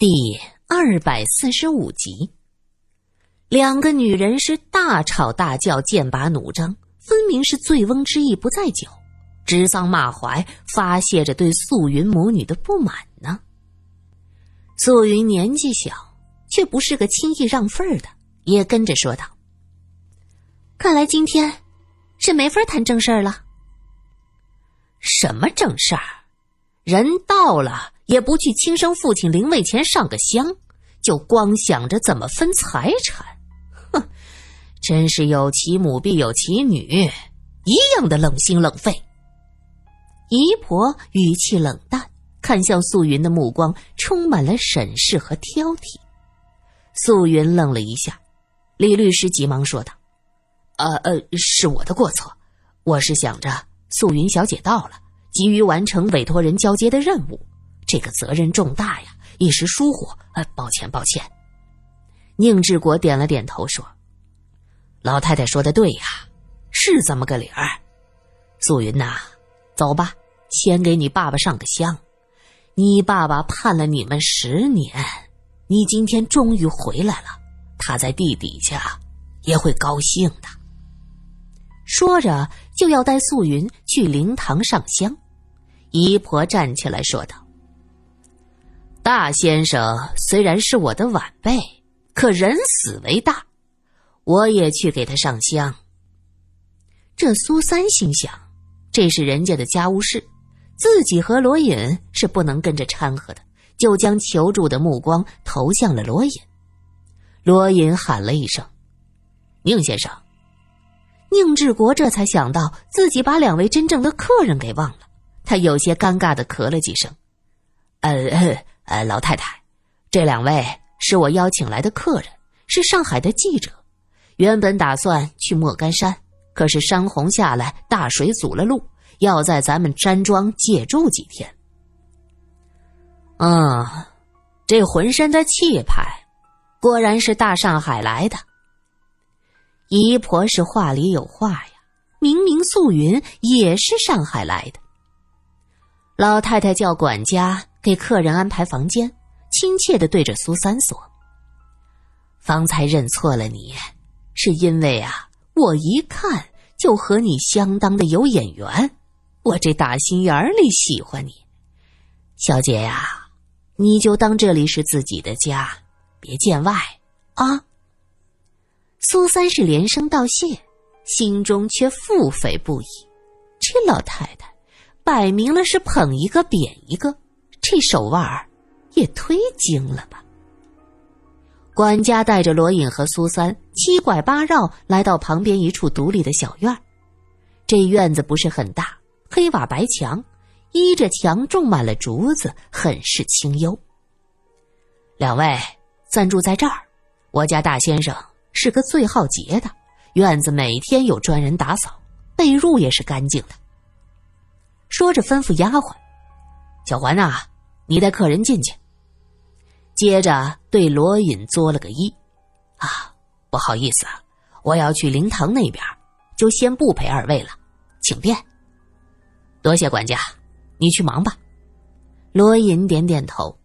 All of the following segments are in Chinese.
第二百四十五集，两个女人是大吵大叫，剑拔弩张，分明是醉翁之意不在酒，指桑骂槐，发泄着对素云母女的不满呢。素云年纪小，却不是个轻易让份儿的，也跟着说道：“看来今天是没法谈正事儿了。什么正事儿？人到了。”也不去亲生父亲灵位前上个香，就光想着怎么分财产，哼，真是有其母必有其女，一样的冷心冷肺。姨婆语气冷淡，看向素云的目光充满了审视和挑剔。素云愣了一下，李律师急忙说道：“呃呃，是我的过错，我是想着素云小姐到了，急于完成委托人交接的任务。”这个责任重大呀，一时疏忽，呃，抱歉，抱歉。宁志国点了点头，说：“老太太说的对呀，是这么个理儿。素云呐，走吧，先给你爸爸上个香。你爸爸盼了你们十年，你今天终于回来了，他在地底下也会高兴的。”说着，就要带素云去灵堂上香。姨婆站起来说道。大先生虽然是我的晚辈，可人死为大，我也去给他上香。这苏三心想，这是人家的家务事，自己和罗隐是不能跟着掺和的，就将求助的目光投向了罗隐。罗隐喊了一声：“宁先生。”宁志国这才想到自己把两位真正的客人给忘了，他有些尴尬的咳了几声：“呃。”呃，老太太，这两位是我邀请来的客人，是上海的记者。原本打算去莫干山，可是山洪下来，大水阻了路，要在咱们山庄借住几天。嗯，这浑身的气派，果然是大上海来的。姨婆是话里有话呀，明明素云也是上海来的。老太太叫管家。给客人安排房间，亲切的对着苏三说：“方才认错了你，是因为啊，我一看就和你相当的有眼缘，我这打心眼里喜欢你，小姐呀，你就当这里是自己的家，别见外啊。”苏三是连声道谢，心中却腹诽不已，这老太太摆明了是捧一个贬一个。这手腕儿也忒精了吧！管家带着罗隐和苏三七拐八绕来到旁边一处独立的小院儿这院子不是很大，黑瓦白墙，依着墙种满了竹子，很是清幽。两位暂住在这儿，我家大先生是个最好洁的，院子每天有专人打扫，被褥也是干净的。说着，吩咐丫鬟：“小环呐。”你带客人进去。接着对罗隐作了个揖，啊，不好意思啊，我要去灵堂那边，就先不陪二位了，请便。多谢管家，你去忙吧。罗隐点点头。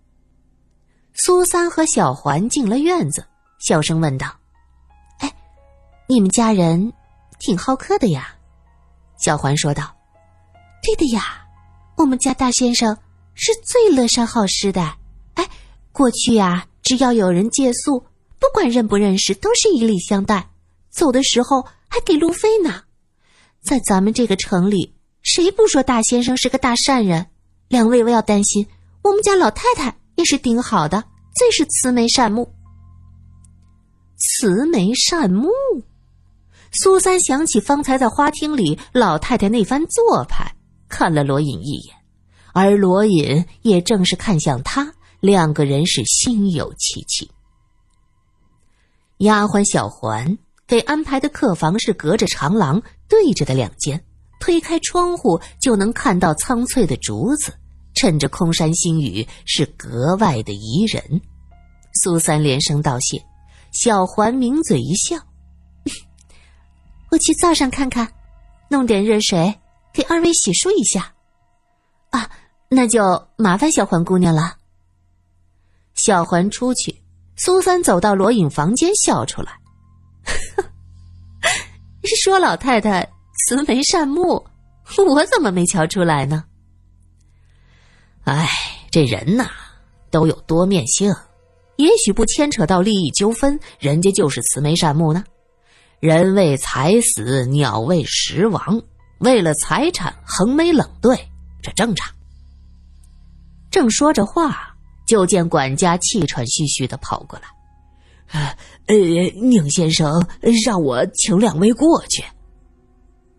苏三和小环进了院子，小声问道：“哎，你们家人挺好客的呀？”小环说道：“对的呀，我们家大先生。”是最乐善好施的，哎，过去啊，只要有人借宿，不管认不认识，都是以礼相待，走的时候还给路费呢。在咱们这个城里，谁不说大先生是个大善人？两位不要担心，我们家老太太也是顶好的，最是慈眉善目。慈眉善目，苏三想起方才在花厅里老太太那番做派，看了罗隐一眼。而罗隐也正是看向他，两个人是心有戚戚。丫鬟小环给安排的客房是隔着长廊对着的两间，推开窗户就能看到苍翠的竹子，趁着空山新雨是格外的宜人。苏三连声道谢，小环抿嘴一笑：“ 我去灶上看看，弄点热水给二位洗漱一下。”啊。那就麻烦小环姑娘了。小环出去，苏三走到罗隐房间，笑出来。说老太太慈眉善目，我怎么没瞧出来呢？哎，这人呐，都有多面性，也许不牵扯到利益纠纷，人家就是慈眉善目呢。人为财死，鸟为食亡，为了财产横眉冷对，这正常。正说着话，就见管家气喘吁吁的跑过来。呃，宁先生，让我请两位过去。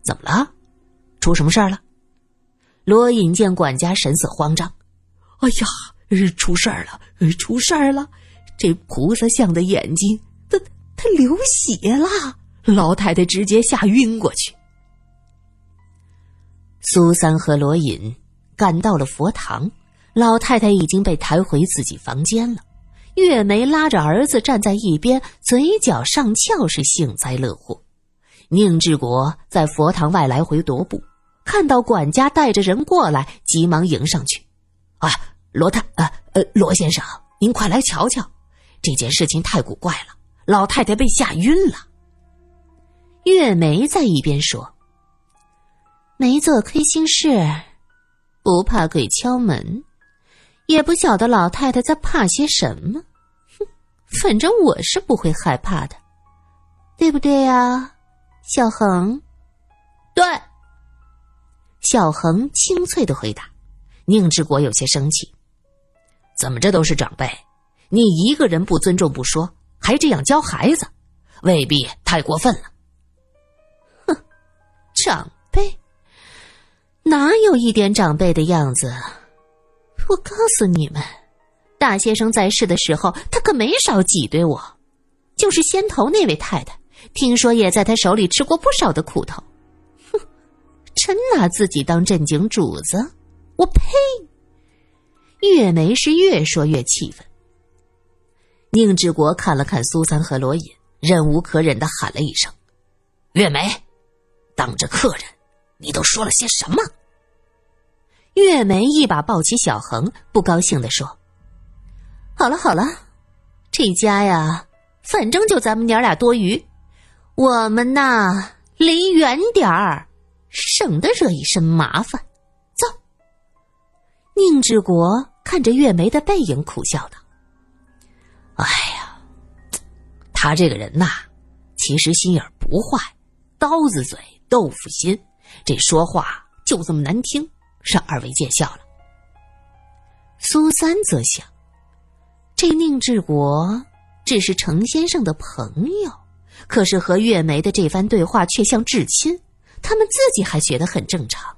怎么了？出什么事儿了？罗隐见管家神色慌张，哎呀，出事儿了，出事儿了！这菩萨像的眼睛，它它流血了，老太太直接吓晕过去。苏三和罗隐赶到了佛堂，老太太已经被抬回自己房间了。月梅拉着儿子站在一边，嘴角上翘，是幸灾乐祸。宁志国在佛堂外来回踱步，看到管家带着人过来，急忙迎上去：“啊，罗太，呃呃，罗先生，您快来瞧瞧，这件事情太古怪了，老太太被吓晕了。”月梅在一边说：“没做亏心事，不怕鬼敲门。”也不晓得老太太在怕些什么，哼，反正我是不会害怕的，对不对呀，小恒？对。小恒清脆的回答。宁志国有些生气，怎么这都是长辈，你一个人不尊重不说，还这样教孩子，未必太过分了。哼，长辈哪有一点长辈的样子？我告诉你们，大先生在世的时候，他可没少挤兑我。就是先头那位太太，听说也在他手里吃过不少的苦头。哼，真拿自己当正经主子，我呸！月梅是越说越气愤。宁志国看了看苏三和罗隐，忍无可忍的喊了一声：“月梅，当着客人，你都说了些什么？”月梅一把抱起小恒，不高兴的说：“好了好了，这家呀，反正就咱们娘俩多余，我们呐离远点儿，省得惹一身麻烦。走。”宁志国看着月梅的背影，苦笑道：“哎呀，他这个人呐，其实心眼不坏，刀子嘴豆腐心，这说话就这么难听。”让二位见笑了。苏三则想，这宁志国只是程先生的朋友，可是和月梅的这番对话却像至亲，他们自己还觉得很正常。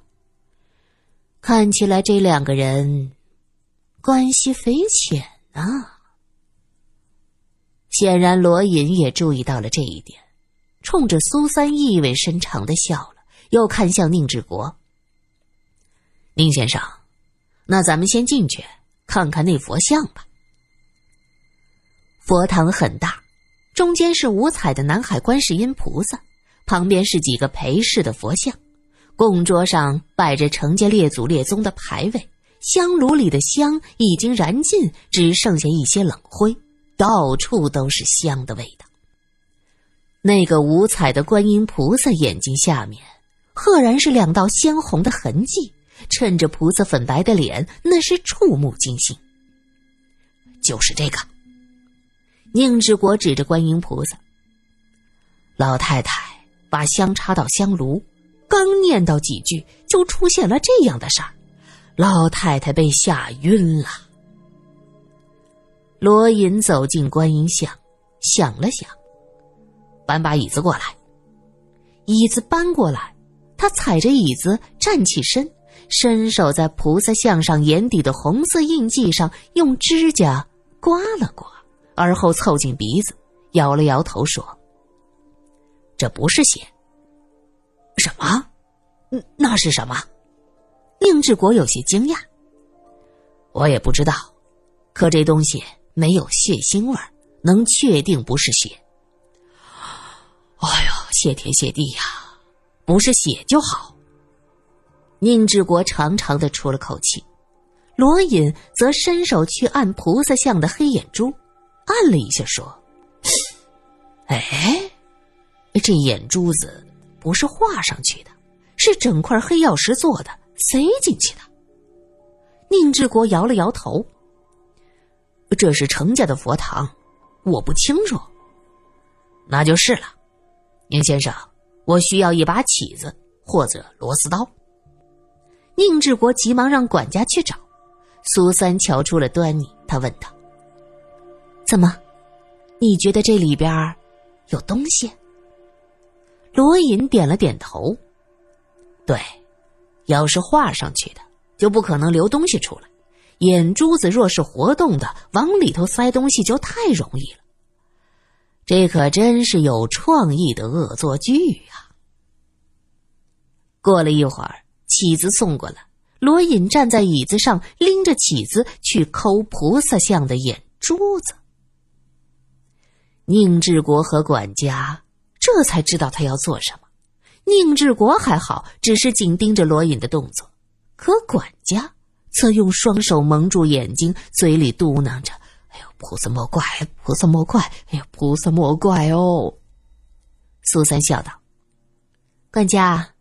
看起来这两个人关系匪浅啊。显然罗隐也注意到了这一点，冲着苏三意味深长的笑了，又看向宁志国。宁先生，那咱们先进去看看那佛像吧。佛堂很大，中间是五彩的南海观世音菩萨，旁边是几个陪侍的佛像，供桌上摆着程家列祖列宗的牌位，香炉里的香已经燃尽，只剩下一些冷灰，到处都是香的味道。那个五彩的观音菩萨眼睛下面，赫然是两道鲜红的痕迹。衬着菩萨粉白的脸，那是触目惊心。就是这个，宁志国指着观音菩萨。老太太把香插到香炉，刚念叨几句，就出现了这样的事儿，老太太被吓晕了。罗隐走进观音像，想了想，搬把椅子过来。椅子搬过来，他踩着椅子站起身。伸手在菩萨像上眼底的红色印记上用指甲刮了刮，而后凑近鼻子，摇了摇头说：“这不是血。”什么？那是什么？宁志国有些惊讶。我也不知道，可这东西没有血腥味能确定不是血。哎呦，谢天谢地呀！不是血就好。宁志国长长的出了口气，罗隐则伸手去按菩萨像的黑眼珠，按了一下，说：“ 哎，这眼珠子不是画上去的，是整块黑曜石做的，塞进去的。”宁志国摇了摇头：“这是程家的佛堂，我不清楚。”那就是了，宁先生，我需要一把起子或者螺丝刀。宁志国急忙让管家去找。苏三瞧出了端倪，他问道：“怎么，你觉得这里边有东西？”罗隐点了点头：“对，要是画上去的，就不可能留东西出来。眼珠子若是活动的，往里头塞东西就太容易了。这可真是有创意的恶作剧啊！”过了一会儿，起子送过来。罗隐站在椅子上，拎着起子去抠菩萨像的眼珠子。宁志国和管家这才知道他要做什么。宁志国还好，只是紧盯着罗隐的动作，可管家则用双手蒙住眼睛，嘴里嘟囔着：“哎呦，菩萨莫怪，菩萨莫怪，哎呦，菩萨莫怪哦。”苏三笑道：“管家，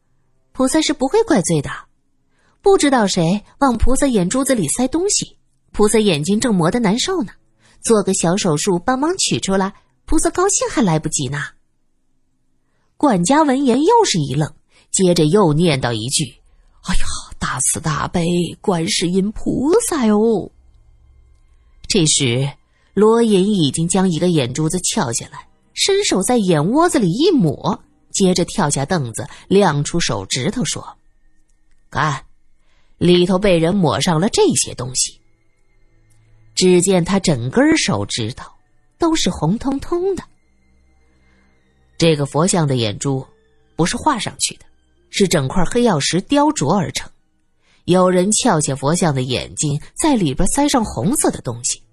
菩萨是不会怪罪的。”不知道谁往菩萨眼珠子里塞东西，菩萨眼睛正磨得难受呢，做个小手术帮忙取出来，菩萨高兴还来不及呢。管家闻言又是一愣，接着又念叨一句：“哎呀，大慈大悲观世音菩萨哟！”这时，罗隐已经将一个眼珠子撬下来，伸手在眼窝子里一抹，接着跳下凳子，亮出手指头说：“看。”里头被人抹上了这些东西。只见他整根手指头都是红彤彤的。这个佛像的眼珠不是画上去的，是整块黑曜石雕琢而成。有人撬下佛像的眼睛，在里边塞上红色的东西。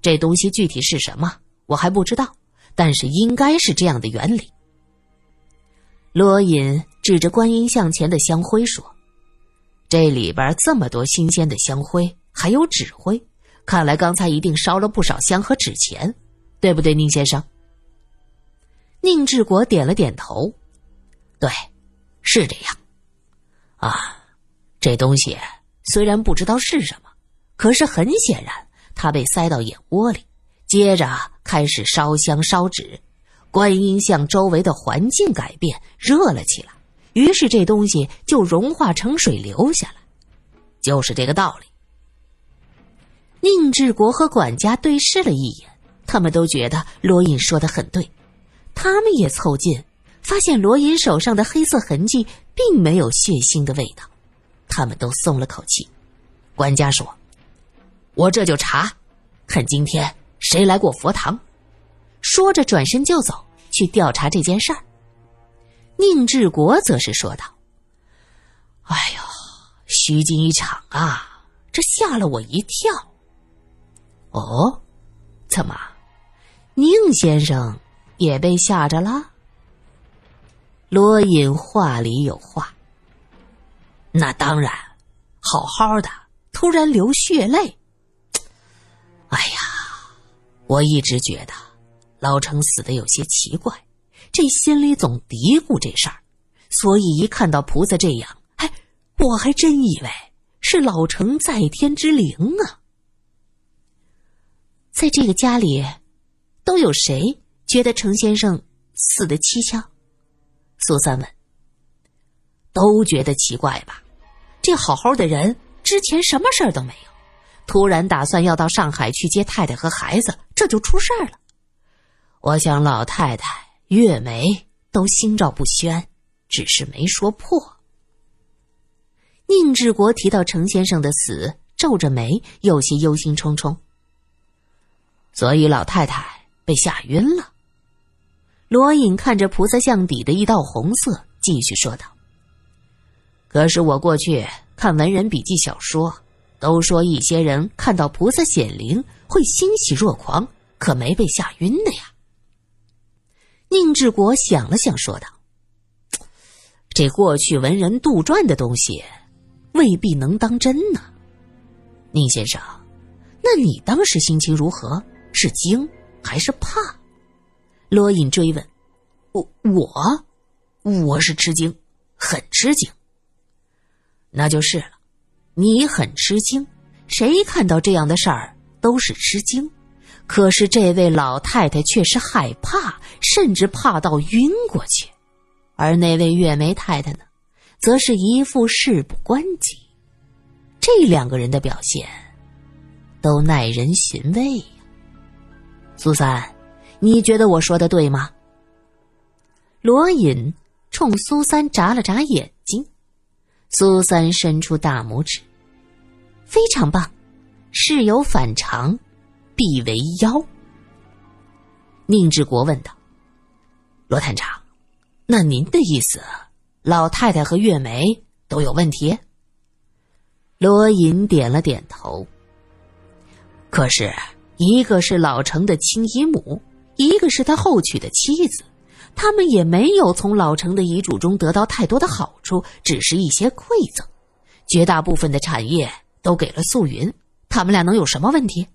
这东西具体是什么，我还不知道，但是应该是这样的原理。罗隐指着观音像前的香灰说。这里边这么多新鲜的香灰，还有纸灰，看来刚才一定烧了不少香和纸钱，对不对，宁先生？宁志国点了点头，对，是这样。啊，这东西虽然不知道是什么，可是很显然，它被塞到眼窝里，接着开始烧香烧纸，观音像周围的环境改变，热了起来。于是这东西就融化成水流下来，就是这个道理。宁志国和管家对视了一眼，他们都觉得罗隐说的很对。他们也凑近，发现罗隐手上的黑色痕迹并没有血腥的味道，他们都松了口气。管家说：“我这就查，看今天谁来过佛堂。”说着转身就走去调查这件事儿。宁志国则是说道：“哎呦，虚惊一场啊！这吓了我一跳。哦，怎么，宁先生也被吓着了？”罗隐话里有话。那当然，好好的突然流血泪。哎呀，我一直觉得老程死的有些奇怪。这心里总嘀咕这事儿，所以一看到菩萨这样，哎，我还真以为是老程在天之灵啊。在这个家里，都有谁觉得程先生死的蹊跷？苏三问。都觉得奇怪吧？这好好的人，之前什么事儿都没有，突然打算要到上海去接太太和孩子，这就出事儿了。我想老太太。月梅都心照不宣，只是没说破。宁志国提到程先生的死，皱着眉，有些忧心忡忡。所以老太太被吓晕了。罗隐看着菩萨像底的一道红色，继续说道：“可是我过去看文人笔记小说，都说一些人看到菩萨显灵会欣喜若狂，可没被吓晕的呀。”宁志国想了想，说道：“这过去文人杜撰的东西，未必能当真呢。”宁先生，那你当时心情如何？是惊还是怕？罗隐追问。我我，我是吃惊，很吃惊。那就是了，你很吃惊。谁看到这样的事儿都是吃惊，可是这位老太太却是害怕，甚至怕到晕过去。而那位月梅太太呢，则是一副事不关己。这两个人的表现，都耐人寻味呀。苏三，你觉得我说的对吗？罗隐冲苏三眨了眨眼睛，苏三伸出大拇指，非常棒，事有反常，必为妖。宁志国问道：“罗探长，那您的意思，老太太和月梅都有问题？”罗隐点了点头。可是，一个是老成的亲姨母，一个是他后娶的妻子。他们也没有从老成的遗嘱中得到太多的好处，只是一些馈赠。绝大部分的产业都给了素云，他们俩能有什么问题？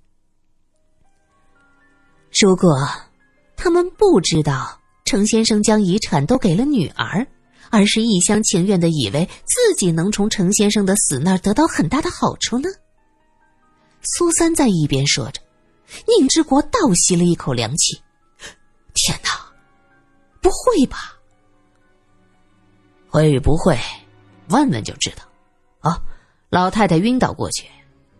如果他们不知道程先生将遗产都给了女儿，而是一厢情愿的以为自己能从程先生的死那儿得到很大的好处呢？苏三在一边说着，宁之国倒吸了一口凉气：“天哪！”不会吧？会与不会，问问就知道。啊，老太太晕倒过去，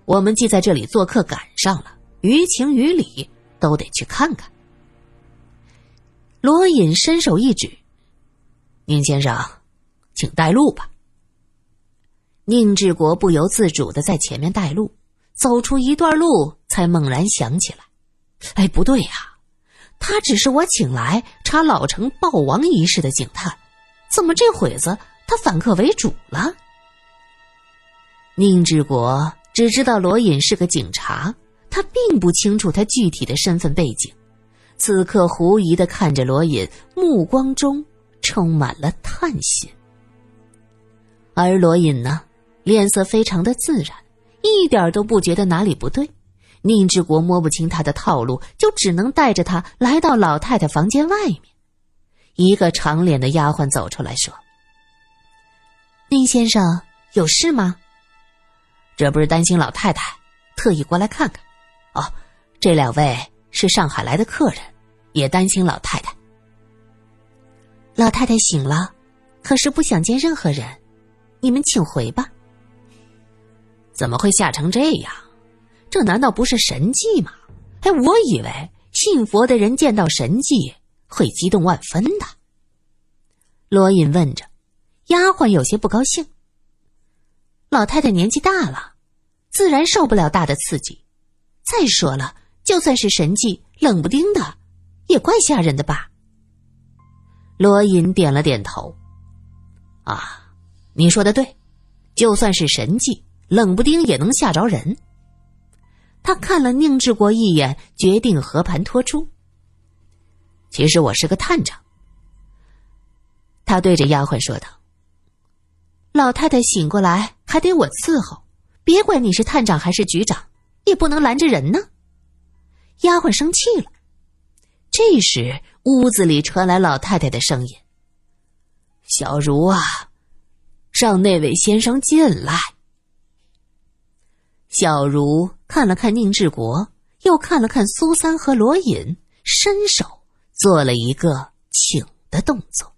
我们既在这里做客，赶上了，于情于理都得去看看。罗隐伸手一指：“宁先生，请带路吧。”宁志国不由自主的在前面带路，走出一段路，才猛然想起来：“哎，不对呀！”他只是我请来查老城暴亡一事的警探，怎么这会子他反客为主了？宁志国只知道罗隐是个警察，他并不清楚他具体的身份背景。此刻狐疑的看着罗隐，目光中充满了探寻。而罗隐呢，脸色非常的自然，一点都不觉得哪里不对。宁志国摸不清他的套路，就只能带着他来到老太太房间外面。一个长脸的丫鬟走出来说：“宁先生有事吗？这不是担心老太太，特意过来看看。哦，这两位是上海来的客人，也担心老太太。老太太醒了，可是不想见任何人，你们请回吧。怎么会吓成这样？”这难道不是神迹吗？哎，我以为信佛的人见到神迹会激动万分的。罗隐问着，丫鬟有些不高兴。老太太年纪大了，自然受不了大的刺激。再说了，就算是神迹，冷不丁的，也怪吓人的吧？罗隐点了点头。啊，你说的对，就算是神迹，冷不丁也能吓着人。他看了宁志国一眼，决定和盘托出。其实我是个探长。他对着丫鬟说道：“老太太醒过来还得我伺候，别管你是探长还是局长，也不能拦着人呢。”丫鬟生气了。这时，屋子里传来老太太的声音：“小茹啊，让那位先生进来。”小茹看了看宁志国，又看了看苏三和罗隐，伸手做了一个请的动作。